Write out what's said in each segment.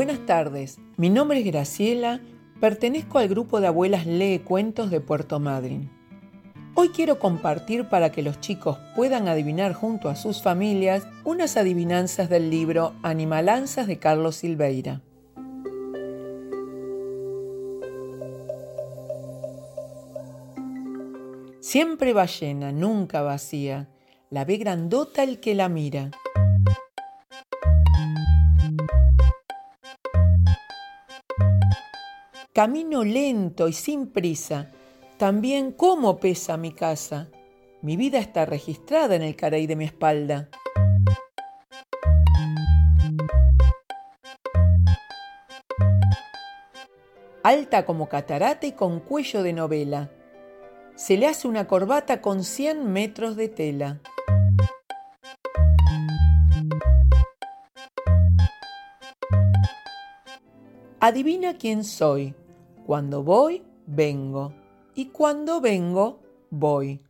Buenas tardes, mi nombre es Graciela, pertenezco al grupo de abuelas Lee Cuentos de Puerto Madryn. Hoy quiero compartir para que los chicos puedan adivinar junto a sus familias unas adivinanzas del libro Animalanzas de Carlos Silveira. Siempre va llena, nunca vacía, la ve grandota el que la mira. Camino lento y sin prisa. También cómo pesa mi casa. Mi vida está registrada en el caray de mi espalda. Alta como catarata y con cuello de novela. Se le hace una corbata con 100 metros de tela. Adivina quién soy. Cuando voy, vengo. Y cuando vengo, voy.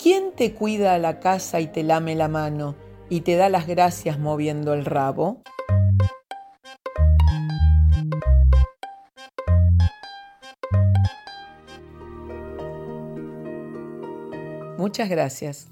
¿Quién te cuida la casa y te lame la mano y te da las gracias moviendo el rabo? Muchas gracias.